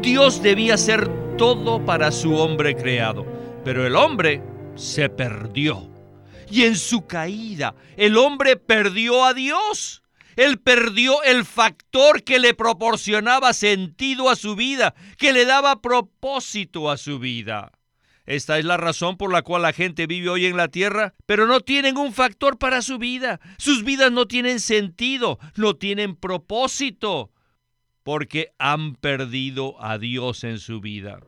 Dios debía ser todo para su hombre creado, pero el hombre se perdió. Y en su caída, el hombre perdió a Dios. Él perdió el factor que le proporcionaba sentido a su vida, que le daba propósito a su vida. Esta es la razón por la cual la gente vive hoy en la tierra, pero no tienen un factor para su vida. Sus vidas no tienen sentido, no tienen propósito, porque han perdido a Dios en su vida.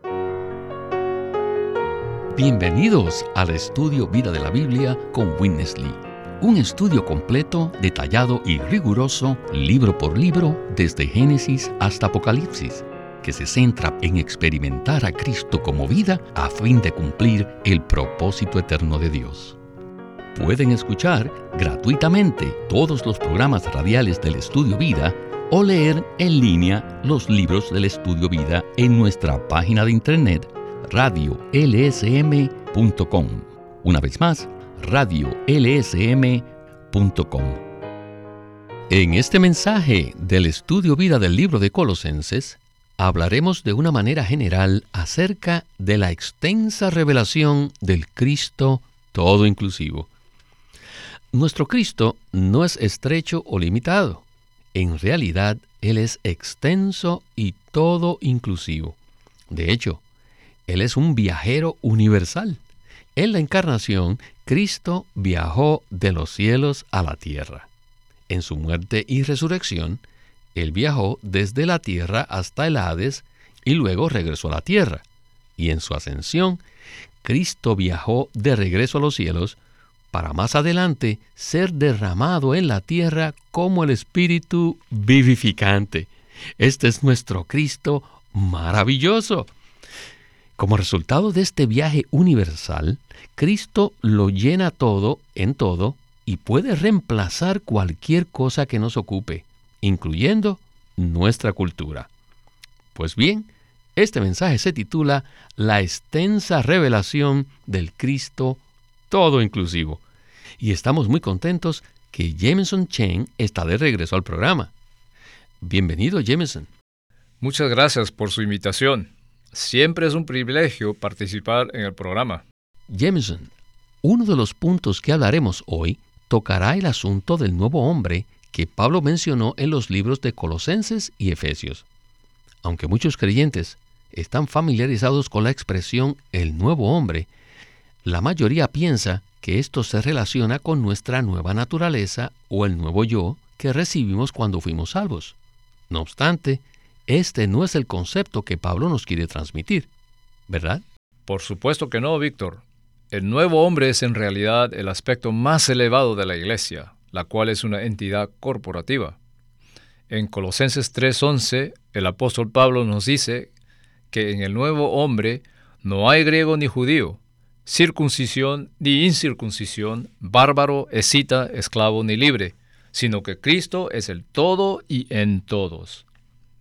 Bienvenidos al estudio Vida de la Biblia con Winnesley. Un estudio completo, detallado y riguroso, libro por libro, desde Génesis hasta Apocalipsis que se centra en experimentar a Cristo como vida a fin de cumplir el propósito eterno de Dios. Pueden escuchar gratuitamente todos los programas radiales del Estudio Vida o leer en línea los libros del Estudio Vida en nuestra página de internet radiolsm.com. Una vez más, radiolsm.com. En este mensaje del Estudio Vida del libro de Colosenses, hablaremos de una manera general acerca de la extensa revelación del Cristo todo inclusivo. Nuestro Cristo no es estrecho o limitado. En realidad, Él es extenso y todo inclusivo. De hecho, Él es un viajero universal. En la encarnación, Cristo viajó de los cielos a la tierra. En su muerte y resurrección, él viajó desde la tierra hasta el Hades y luego regresó a la tierra. Y en su ascensión, Cristo viajó de regreso a los cielos para más adelante ser derramado en la tierra como el Espíritu vivificante. Este es nuestro Cristo maravilloso. Como resultado de este viaje universal, Cristo lo llena todo en todo y puede reemplazar cualquier cosa que nos ocupe incluyendo nuestra cultura. Pues bien, este mensaje se titula La extensa revelación del Cristo todo inclusivo. Y estamos muy contentos que Jameson Chen está de regreso al programa. Bienvenido, Jameson. Muchas gracias por su invitación. Siempre es un privilegio participar en el programa. Jameson, uno de los puntos que hablaremos hoy tocará el asunto del nuevo hombre que Pablo mencionó en los libros de Colosenses y Efesios. Aunque muchos creyentes están familiarizados con la expresión el nuevo hombre, la mayoría piensa que esto se relaciona con nuestra nueva naturaleza o el nuevo yo que recibimos cuando fuimos salvos. No obstante, este no es el concepto que Pablo nos quiere transmitir, ¿verdad? Por supuesto que no, Víctor. El nuevo hombre es en realidad el aspecto más elevado de la iglesia, la cual es una entidad corporativa. En Colosenses 3:11, el apóstol Pablo nos dice que en el nuevo hombre no hay griego ni judío, circuncisión ni incircuncisión, bárbaro, escita, esclavo ni libre, sino que Cristo es el todo y en todos.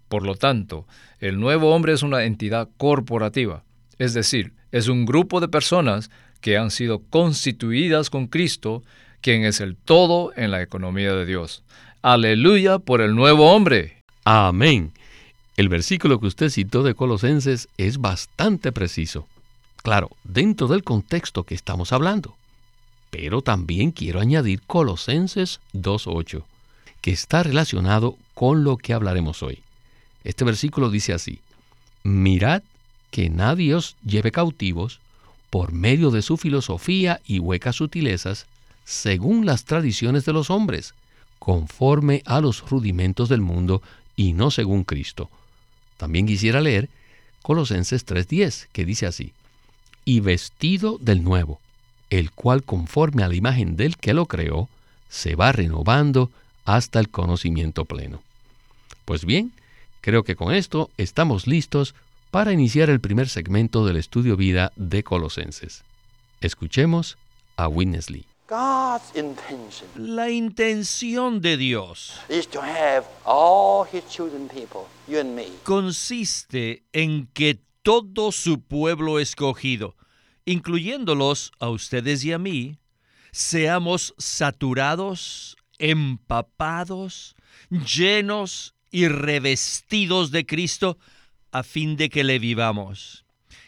Por lo tanto, el nuevo hombre es una entidad corporativa, es decir, es un grupo de personas que han sido constituidas con Cristo quien es el todo en la economía de Dios. Aleluya por el nuevo hombre. Amén. El versículo que usted citó de Colosenses es bastante preciso. Claro, dentro del contexto que estamos hablando. Pero también quiero añadir Colosenses 2.8, que está relacionado con lo que hablaremos hoy. Este versículo dice así, Mirad que nadie os lleve cautivos por medio de su filosofía y huecas sutilezas, según las tradiciones de los hombres, conforme a los rudimentos del mundo y no según Cristo. También quisiera leer Colosenses 3:10, que dice así, y vestido del nuevo, el cual conforme a la imagen del que lo creó, se va renovando hasta el conocimiento pleno. Pues bien, creo que con esto estamos listos para iniciar el primer segmento del estudio vida de Colosenses. Escuchemos a Winnesley. La intención de Dios consiste en que todo su pueblo escogido, incluyéndolos a ustedes y a mí, seamos saturados, empapados, llenos y revestidos de Cristo a fin de que le vivamos.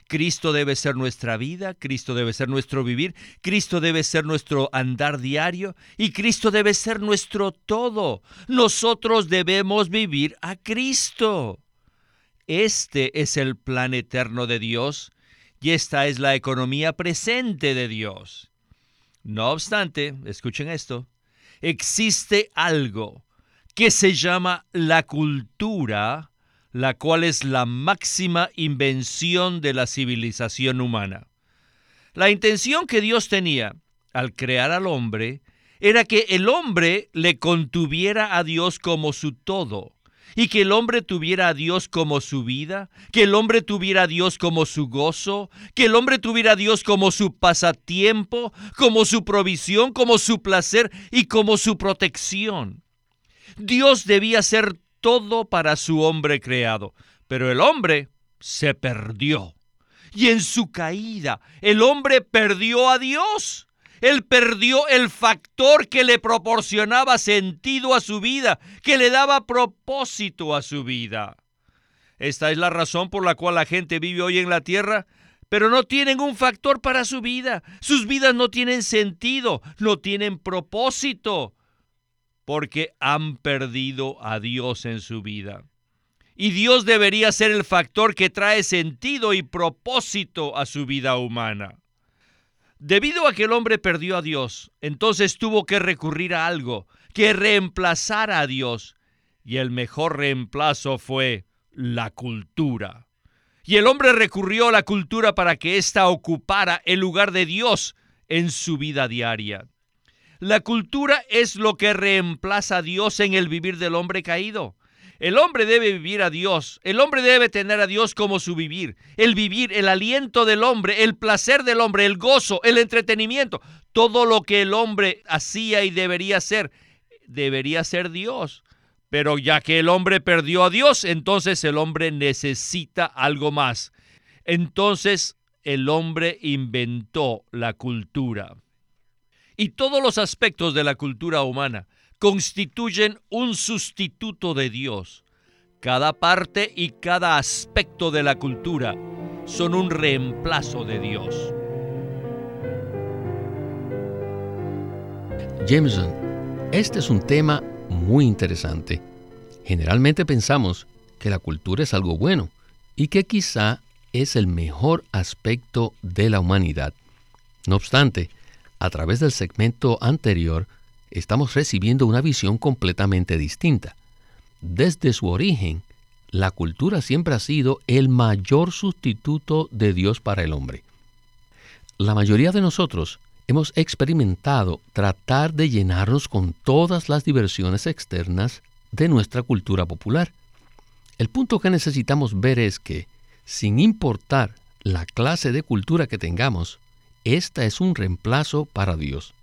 Cristo debe ser nuestra vida, Cristo debe ser nuestro vivir, Cristo debe ser nuestro andar diario y Cristo debe ser nuestro todo. Nosotros debemos vivir a Cristo. Este es el plan eterno de Dios y esta es la economía presente de Dios. No obstante, escuchen esto, existe algo que se llama la cultura, la cual es la máxima invención de la civilización humana. La intención que Dios tenía al crear al hombre era que el hombre le contuviera a Dios como su todo y que el hombre tuviera a Dios como su vida, que el hombre tuviera a Dios como su gozo, que el hombre tuviera a Dios como su pasatiempo, como su provisión, como su placer y como su protección. Dios debía ser todo para su hombre creado, pero el hombre se perdió. Y en su caída, el hombre perdió a Dios. Él perdió el factor que le proporcionaba sentido a su vida, que le daba propósito a su vida. Esta es la razón por la cual la gente vive hoy en la tierra, pero no tienen un factor para su vida. Sus vidas no tienen sentido, no tienen propósito, porque han perdido a Dios en su vida. Y Dios debería ser el factor que trae sentido y propósito a su vida humana. Debido a que el hombre perdió a Dios, entonces tuvo que recurrir a algo que reemplazara a Dios. Y el mejor reemplazo fue la cultura. Y el hombre recurrió a la cultura para que ésta ocupara el lugar de Dios en su vida diaria. La cultura es lo que reemplaza a Dios en el vivir del hombre caído. El hombre debe vivir a Dios, el hombre debe tener a Dios como su vivir, el vivir, el aliento del hombre, el placer del hombre, el gozo, el entretenimiento, todo lo que el hombre hacía y debería ser, debería ser Dios. Pero ya que el hombre perdió a Dios, entonces el hombre necesita algo más. Entonces el hombre inventó la cultura. Y todos los aspectos de la cultura humana, constituyen un sustituto de Dios. Cada parte y cada aspecto de la cultura son un reemplazo de Dios. Jameson, este es un tema muy interesante. Generalmente pensamos que la cultura es algo bueno y que quizá es el mejor aspecto de la humanidad. No obstante, a través del segmento anterior estamos recibiendo una visión completamente distinta. Desde su origen, la cultura siempre ha sido el mayor sustituto de Dios para el hombre. La mayoría de nosotros hemos experimentado tratar de llenarnos con todas las diversiones externas de nuestra cultura popular. El punto que necesitamos ver es que, sin importar la clase de cultura que tengamos, esta es un reemplazo para Dios.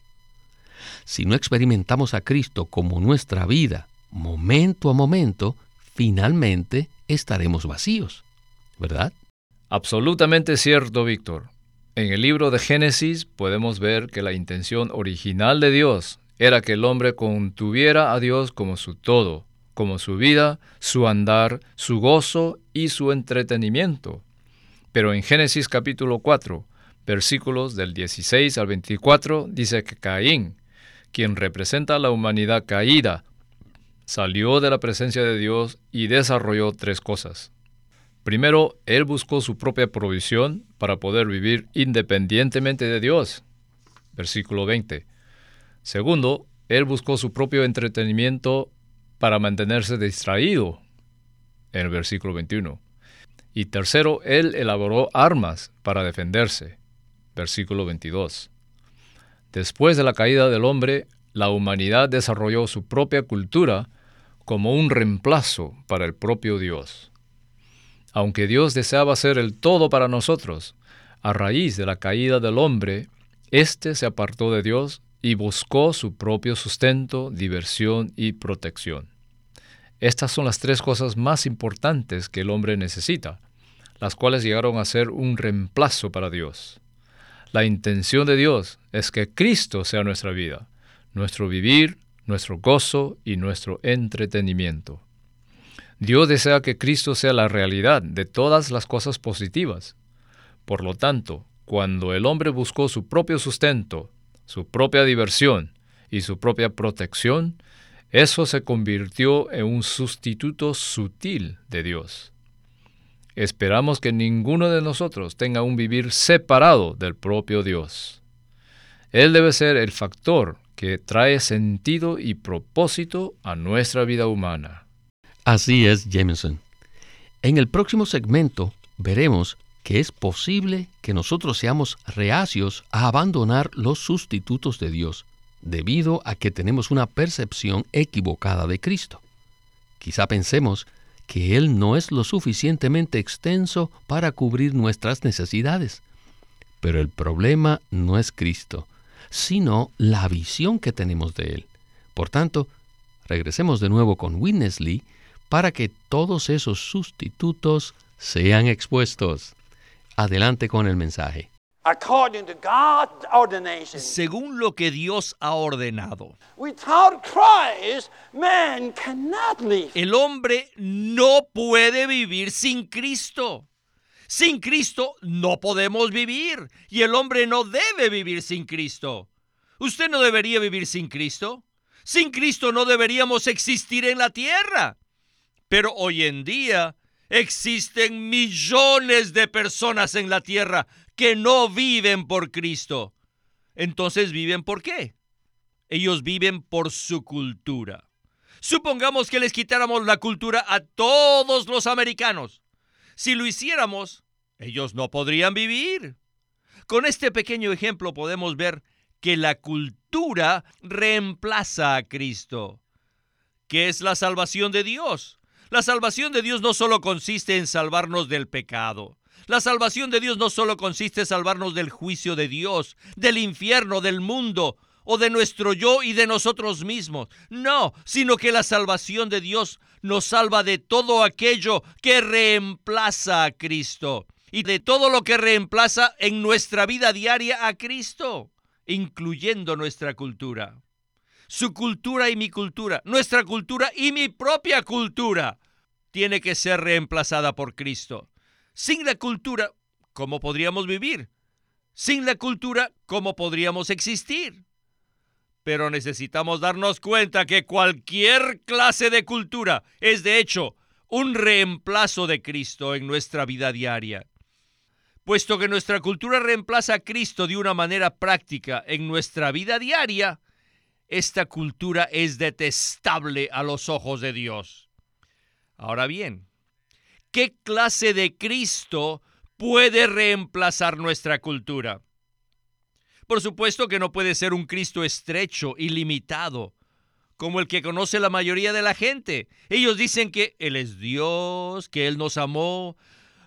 Si no experimentamos a Cristo como nuestra vida, momento a momento, finalmente estaremos vacíos, ¿verdad? Absolutamente cierto, Víctor. En el libro de Génesis podemos ver que la intención original de Dios era que el hombre contuviera a Dios como su todo, como su vida, su andar, su gozo y su entretenimiento. Pero en Génesis capítulo 4, versículos del 16 al 24, dice que Caín, quien representa a la humanidad caída, salió de la presencia de Dios y desarrolló tres cosas. Primero, él buscó su propia provisión para poder vivir independientemente de Dios. Versículo 20. Segundo, él buscó su propio entretenimiento para mantenerse distraído. En el versículo 21. Y tercero, él elaboró armas para defenderse. Versículo 22. Después de la caída del hombre, la humanidad desarrolló su propia cultura como un reemplazo para el propio Dios. Aunque Dios deseaba ser el todo para nosotros, a raíz de la caída del hombre, éste se apartó de Dios y buscó su propio sustento, diversión y protección. Estas son las tres cosas más importantes que el hombre necesita, las cuales llegaron a ser un reemplazo para Dios. La intención de Dios es que Cristo sea nuestra vida, nuestro vivir, nuestro gozo y nuestro entretenimiento. Dios desea que Cristo sea la realidad de todas las cosas positivas. Por lo tanto, cuando el hombre buscó su propio sustento, su propia diversión y su propia protección, eso se convirtió en un sustituto sutil de Dios. Esperamos que ninguno de nosotros tenga un vivir separado del propio Dios. Él debe ser el factor que trae sentido y propósito a nuestra vida humana. Así es, Jameson. En el próximo segmento veremos que es posible que nosotros seamos reacios a abandonar los sustitutos de Dios, debido a que tenemos una percepción equivocada de Cristo. Quizá pensemos que Él no es lo suficientemente extenso para cubrir nuestras necesidades. Pero el problema no es Cristo, sino la visión que tenemos de Él. Por tanto, regresemos de nuevo con Witness Lee para que todos esos sustitutos sean expuestos. Adelante con el mensaje. Según lo que Dios ha ordenado. El hombre no puede vivir sin Cristo. Sin Cristo no podemos vivir y el hombre no debe vivir sin Cristo. ¿Usted no debería vivir sin Cristo? Sin Cristo no deberíamos existir en la tierra. Pero hoy en día existen millones de personas en la tierra que no viven por Cristo. Entonces, ¿viven por qué? Ellos viven por su cultura. Supongamos que les quitáramos la cultura a todos los americanos. Si lo hiciéramos, ellos no podrían vivir. Con este pequeño ejemplo podemos ver que la cultura reemplaza a Cristo. ¿Qué es la salvación de Dios? La salvación de Dios no solo consiste en salvarnos del pecado. La salvación de Dios no solo consiste en salvarnos del juicio de Dios, del infierno, del mundo o de nuestro yo y de nosotros mismos. No, sino que la salvación de Dios nos salva de todo aquello que reemplaza a Cristo y de todo lo que reemplaza en nuestra vida diaria a Cristo, incluyendo nuestra cultura. Su cultura y mi cultura, nuestra cultura y mi propia cultura, tiene que ser reemplazada por Cristo. Sin la cultura, ¿cómo podríamos vivir? Sin la cultura, ¿cómo podríamos existir? Pero necesitamos darnos cuenta que cualquier clase de cultura es de hecho un reemplazo de Cristo en nuestra vida diaria. Puesto que nuestra cultura reemplaza a Cristo de una manera práctica en nuestra vida diaria, esta cultura es detestable a los ojos de Dios. Ahora bien, ¿qué clase de Cristo puede reemplazar nuestra cultura? Por supuesto que no puede ser un Cristo estrecho y limitado, como el que conoce la mayoría de la gente. Ellos dicen que Él es Dios, que Él nos amó,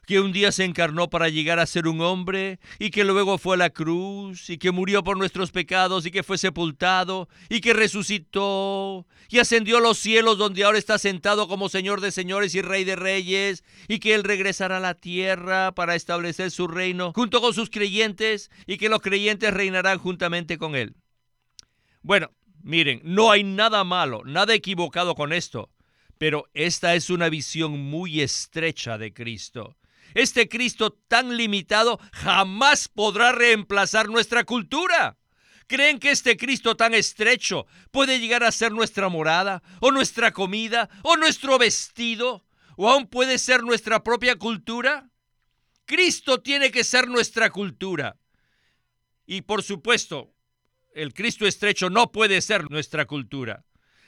que un día se encarnó para llegar a ser un hombre y que luego fue a la cruz y que murió por nuestros pecados y que fue sepultado y que resucitó y ascendió a los cielos donde ahora está sentado como Señor de señores y Rey de reyes y que Él regresará a la tierra para establecer su reino junto con sus creyentes y que los creyentes reinarán juntamente con Él. Bueno, miren, no hay nada malo, nada equivocado con esto. Pero esta es una visión muy estrecha de Cristo. Este Cristo tan limitado jamás podrá reemplazar nuestra cultura. ¿Creen que este Cristo tan estrecho puede llegar a ser nuestra morada, o nuestra comida, o nuestro vestido, o aún puede ser nuestra propia cultura? Cristo tiene que ser nuestra cultura. Y por supuesto, el Cristo estrecho no puede ser nuestra cultura.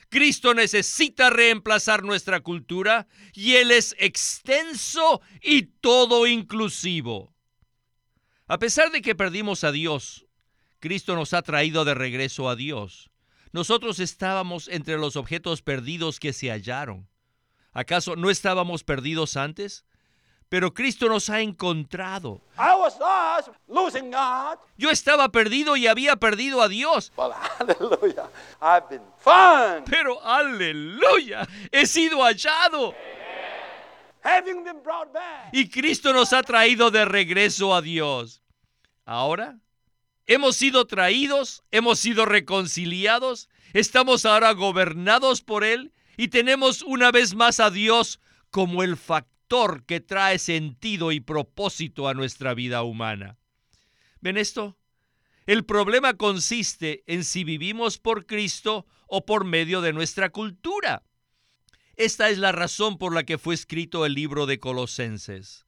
Cristo necesita reemplazar nuestra cultura y Él es extenso y todo inclusivo. A pesar de que perdimos a Dios, Cristo nos ha traído de regreso a Dios. Nosotros estábamos entre los objetos perdidos que se hallaron. ¿Acaso no estábamos perdidos antes? Pero Cristo nos ha encontrado. Yo estaba perdido y había perdido a Dios. Pero aleluya, he sido hallado. Y Cristo nos ha traído de regreso a Dios. Ahora hemos sido traídos, hemos sido reconciliados, estamos ahora gobernados por Él y tenemos una vez más a Dios como el factor que trae sentido y propósito a nuestra vida humana. ¿Ven esto? El problema consiste en si vivimos por Cristo o por medio de nuestra cultura. Esta es la razón por la que fue escrito el libro de Colosenses.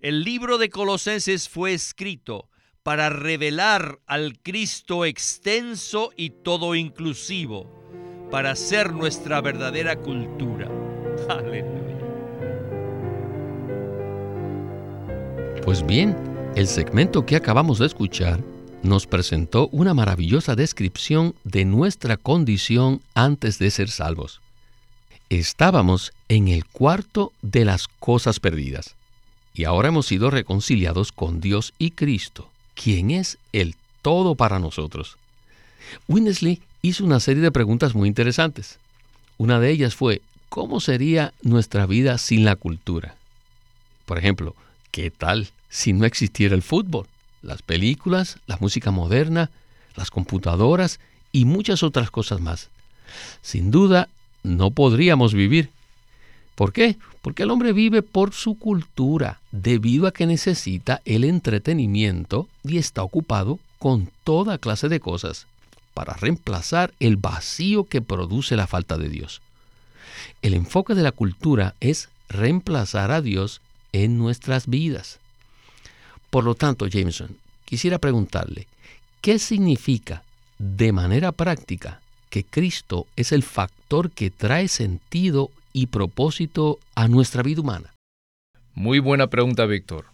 El libro de Colosenses fue escrito para revelar al Cristo extenso y todo inclusivo, para ser nuestra verdadera cultura. Aleluya. Pues bien, el segmento que acabamos de escuchar nos presentó una maravillosa descripción de nuestra condición antes de ser salvos. Estábamos en el cuarto de las cosas perdidas y ahora hemos sido reconciliados con Dios y Cristo, quien es el todo para nosotros. Winnesley hizo una serie de preguntas muy interesantes. Una de ellas fue, ¿cómo sería nuestra vida sin la cultura? Por ejemplo, ¿qué tal si no existiera el fútbol? las películas, la música moderna, las computadoras y muchas otras cosas más. Sin duda, no podríamos vivir. ¿Por qué? Porque el hombre vive por su cultura, debido a que necesita el entretenimiento y está ocupado con toda clase de cosas para reemplazar el vacío que produce la falta de Dios. El enfoque de la cultura es reemplazar a Dios en nuestras vidas. Por lo tanto, Jameson, quisiera preguntarle, ¿qué significa de manera práctica que Cristo es el factor que trae sentido y propósito a nuestra vida humana? Muy buena pregunta, Víctor.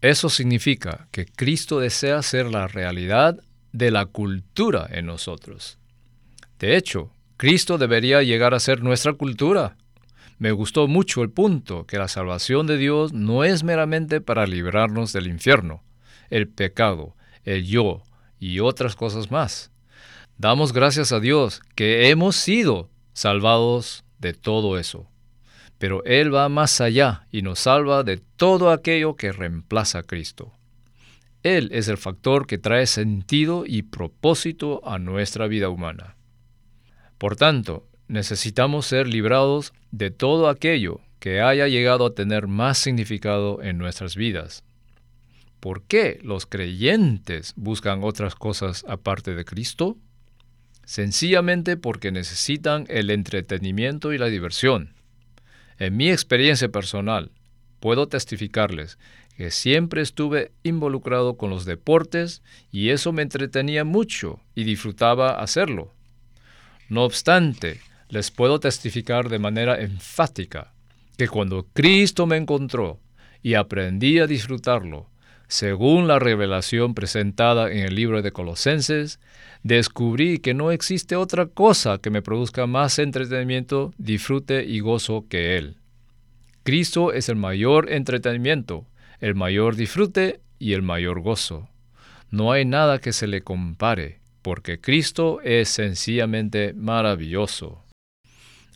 Eso significa que Cristo desea ser la realidad de la cultura en nosotros. De hecho, Cristo debería llegar a ser nuestra cultura. Me gustó mucho el punto que la salvación de Dios no es meramente para librarnos del infierno, el pecado, el yo y otras cosas más. Damos gracias a Dios que hemos sido salvados de todo eso. Pero Él va más allá y nos salva de todo aquello que reemplaza a Cristo. Él es el factor que trae sentido y propósito a nuestra vida humana. Por tanto, necesitamos ser librados de todo aquello que haya llegado a tener más significado en nuestras vidas. ¿Por qué los creyentes buscan otras cosas aparte de Cristo? Sencillamente porque necesitan el entretenimiento y la diversión. En mi experiencia personal, puedo testificarles que siempre estuve involucrado con los deportes y eso me entretenía mucho y disfrutaba hacerlo. No obstante, les puedo testificar de manera enfática que cuando Cristo me encontró y aprendí a disfrutarlo, según la revelación presentada en el libro de Colosenses, descubrí que no existe otra cosa que me produzca más entretenimiento, disfrute y gozo que Él. Cristo es el mayor entretenimiento, el mayor disfrute y el mayor gozo. No hay nada que se le compare, porque Cristo es sencillamente maravilloso.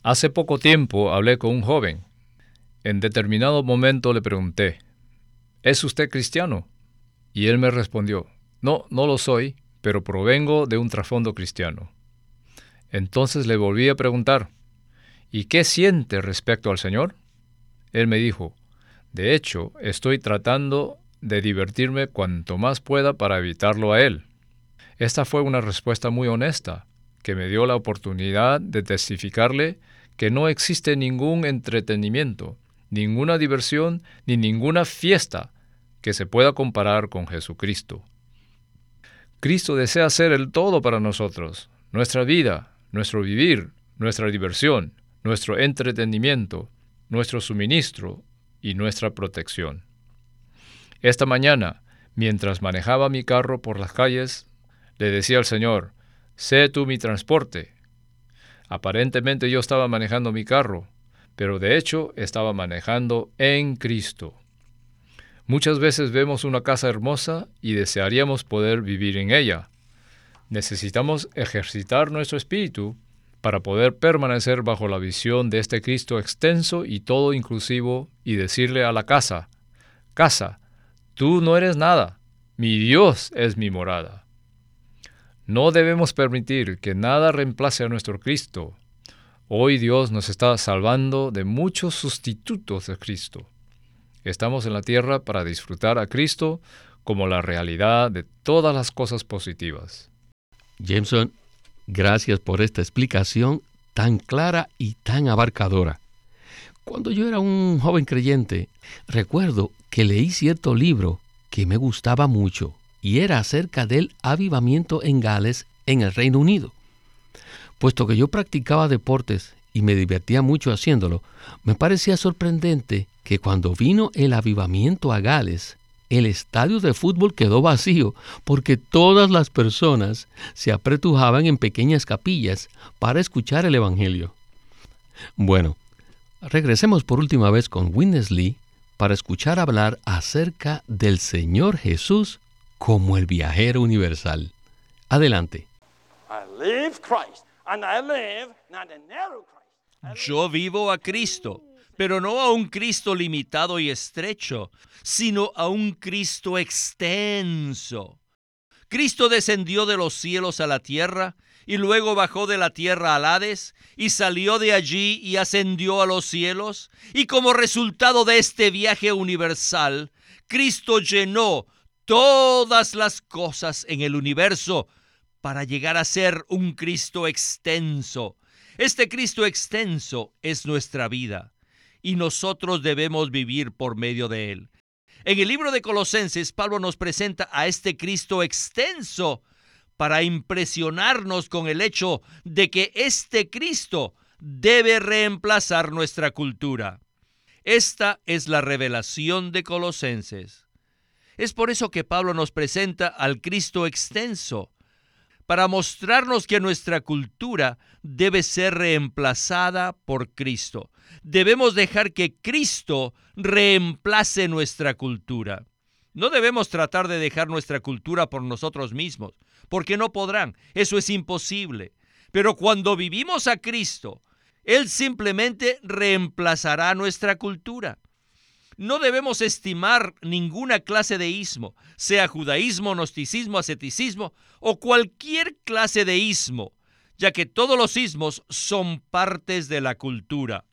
Hace poco tiempo hablé con un joven. En determinado momento le pregunté, ¿Es usted cristiano? Y él me respondió, no, no lo soy, pero provengo de un trasfondo cristiano. Entonces le volví a preguntar, ¿y qué siente respecto al Señor? Él me dijo, de hecho, estoy tratando de divertirme cuanto más pueda para evitarlo a Él. Esta fue una respuesta muy honesta, que me dio la oportunidad de testificarle que no existe ningún entretenimiento, ninguna diversión ni ninguna fiesta que se pueda comparar con Jesucristo. Cristo desea ser el todo para nosotros, nuestra vida, nuestro vivir, nuestra diversión, nuestro entretenimiento, nuestro suministro y nuestra protección. Esta mañana, mientras manejaba mi carro por las calles, le decía al Señor, sé tú mi transporte. Aparentemente yo estaba manejando mi carro, pero de hecho estaba manejando en Cristo. Muchas veces vemos una casa hermosa y desearíamos poder vivir en ella. Necesitamos ejercitar nuestro espíritu para poder permanecer bajo la visión de este Cristo extenso y todo inclusivo y decirle a la casa, casa, tú no eres nada, mi Dios es mi morada. No debemos permitir que nada reemplace a nuestro Cristo, Hoy Dios nos está salvando de muchos sustitutos de Cristo. Estamos en la tierra para disfrutar a Cristo como la realidad de todas las cosas positivas. Jameson, gracias por esta explicación tan clara y tan abarcadora. Cuando yo era un joven creyente, recuerdo que leí cierto libro que me gustaba mucho y era acerca del avivamiento en Gales en el Reino Unido. Puesto que yo practicaba deportes y me divertía mucho haciéndolo, me parecía sorprendente que cuando vino el avivamiento a Gales, el estadio de fútbol quedó vacío porque todas las personas se apretujaban en pequeñas capillas para escuchar el Evangelio. Bueno, regresemos por última vez con Winnesley para escuchar hablar acerca del Señor Jesús como el viajero universal. Adelante. Yo vivo a Cristo pero no a un Cristo limitado y estrecho, sino a un Cristo extenso. Cristo descendió de los cielos a la tierra, y luego bajó de la tierra al Hades, y salió de allí y ascendió a los cielos, y como resultado de este viaje universal, Cristo llenó todas las cosas en el universo para llegar a ser un Cristo extenso. Este Cristo extenso es nuestra vida y nosotros debemos vivir por medio de él. En el libro de Colosenses, Pablo nos presenta a este Cristo extenso para impresionarnos con el hecho de que este Cristo debe reemplazar nuestra cultura. Esta es la revelación de Colosenses. Es por eso que Pablo nos presenta al Cristo extenso, para mostrarnos que nuestra cultura debe ser reemplazada por Cristo. Debemos dejar que Cristo reemplace nuestra cultura. No debemos tratar de dejar nuestra cultura por nosotros mismos, porque no podrán, eso es imposible. Pero cuando vivimos a Cristo, Él simplemente reemplazará nuestra cultura. No debemos estimar ninguna clase de ismo, sea judaísmo, gnosticismo, asceticismo o cualquier clase de ismo, ya que todos los ismos son partes de la cultura.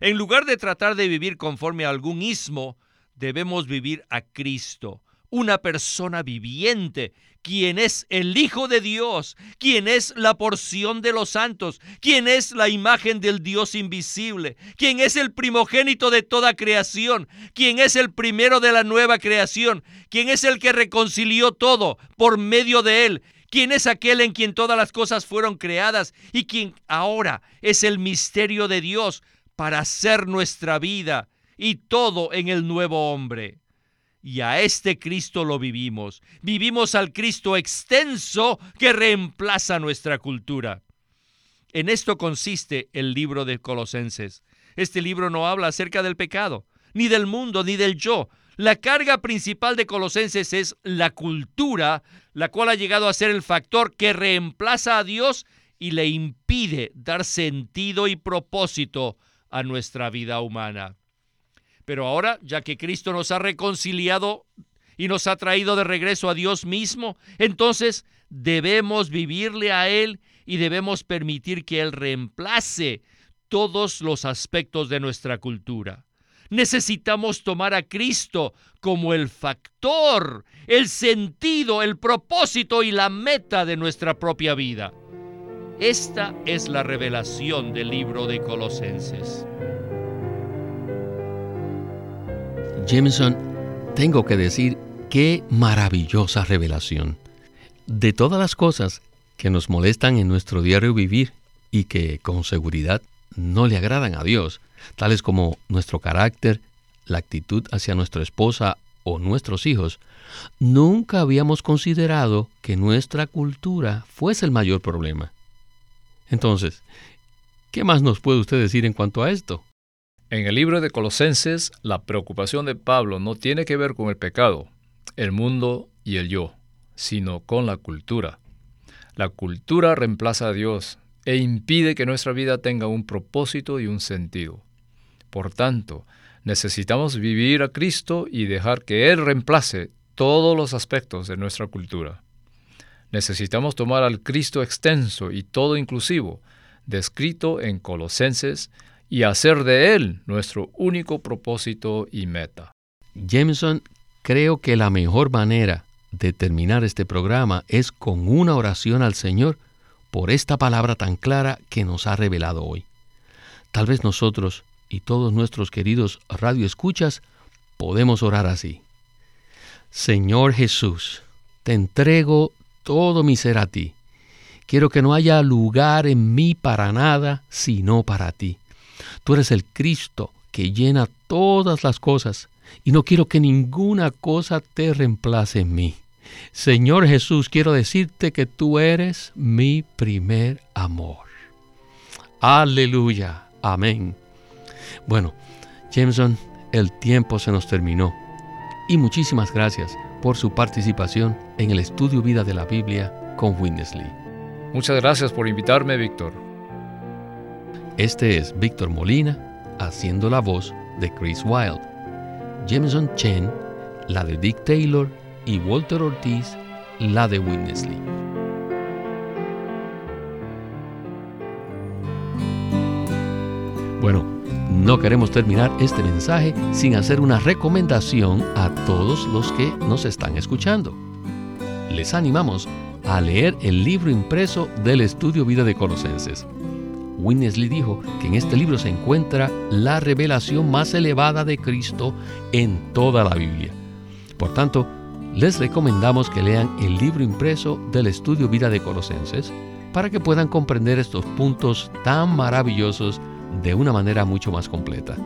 En lugar de tratar de vivir conforme a algún ismo, debemos vivir a Cristo, una persona viviente, quien es el Hijo de Dios, quien es la porción de los santos, quien es la imagen del Dios invisible, quien es el primogénito de toda creación, quien es el primero de la nueva creación, quien es el que reconcilió todo por medio de él, quien es aquel en quien todas las cosas fueron creadas y quien ahora es el misterio de Dios para hacer nuestra vida y todo en el nuevo hombre y a este Cristo lo vivimos. Vivimos al Cristo extenso que reemplaza nuestra cultura. En esto consiste el libro de Colosenses. Este libro no habla acerca del pecado, ni del mundo, ni del yo. La carga principal de Colosenses es la cultura, la cual ha llegado a ser el factor que reemplaza a Dios y le impide dar sentido y propósito a nuestra vida humana. Pero ahora, ya que Cristo nos ha reconciliado y nos ha traído de regreso a Dios mismo, entonces debemos vivirle a Él y debemos permitir que Él reemplace todos los aspectos de nuestra cultura. Necesitamos tomar a Cristo como el factor, el sentido, el propósito y la meta de nuestra propia vida. Esta es la revelación del libro de Colosenses. Jameson, tengo que decir qué maravillosa revelación. De todas las cosas que nos molestan en nuestro diario vivir y que con seguridad no le agradan a Dios, tales como nuestro carácter, la actitud hacia nuestra esposa o nuestros hijos, nunca habíamos considerado que nuestra cultura fuese el mayor problema. Entonces, ¿qué más nos puede usted decir en cuanto a esto? En el libro de Colosenses, la preocupación de Pablo no tiene que ver con el pecado, el mundo y el yo, sino con la cultura. La cultura reemplaza a Dios e impide que nuestra vida tenga un propósito y un sentido. Por tanto, necesitamos vivir a Cristo y dejar que Él reemplace todos los aspectos de nuestra cultura. Necesitamos tomar al Cristo extenso y todo inclusivo, descrito en Colosenses y hacer de él nuestro único propósito y meta. Jameson, creo que la mejor manera de terminar este programa es con una oración al Señor por esta palabra tan clara que nos ha revelado hoy. Tal vez nosotros y todos nuestros queridos radioescuchas podemos orar así. Señor Jesús, te entrego todo mi ser a ti. Quiero que no haya lugar en mí para nada sino para ti. Tú eres el Cristo que llena todas las cosas y no quiero que ninguna cosa te reemplace en mí. Señor Jesús, quiero decirte que tú eres mi primer amor. Aleluya. Amén. Bueno, Jameson, el tiempo se nos terminó. Y muchísimas gracias por su participación en el estudio Vida de la Biblia con Winnesley. Muchas gracias por invitarme, Víctor. Este es Víctor Molina haciendo la voz de Chris Wilde. Jameson Chen, la de Dick Taylor y Walter Ortiz, la de Winnesley. Bueno, no queremos terminar este mensaje sin hacer una recomendación a todos los que nos están escuchando. Les animamos a leer el libro impreso del estudio Vida de Colosenses. Winnesley dijo que en este libro se encuentra la revelación más elevada de Cristo en toda la Biblia. Por tanto, les recomendamos que lean el libro impreso del estudio Vida de Colosenses para que puedan comprender estos puntos tan maravillosos de una manera mucho más completa.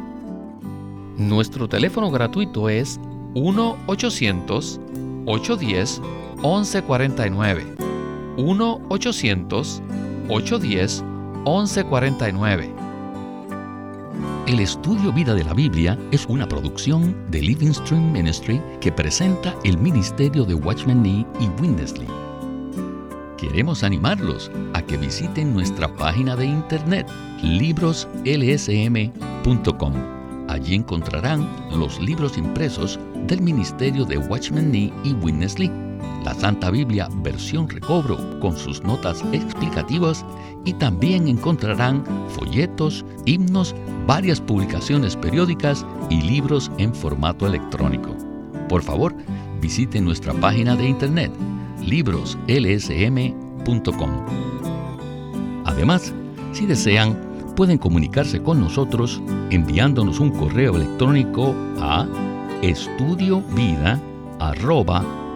Nuestro teléfono gratuito es 1-800-810-1149. 1-800-810-1149. El estudio Vida de la Biblia es una producción de Living Stream Ministry que presenta el ministerio de Watchman Nee y Winnesley. Queremos animarlos a que visiten nuestra página de internet libroslsm.com. Allí encontrarán los libros impresos del ministerio de Watchman Nee y Witness Lee, la Santa Biblia versión recobro con sus notas explicativas y también encontrarán folletos, himnos, varias publicaciones periódicas y libros en formato electrónico. Por favor, visiten nuestra página de internet libroslsm.com. Además, si desean, pueden comunicarse con nosotros enviándonos un correo electrónico a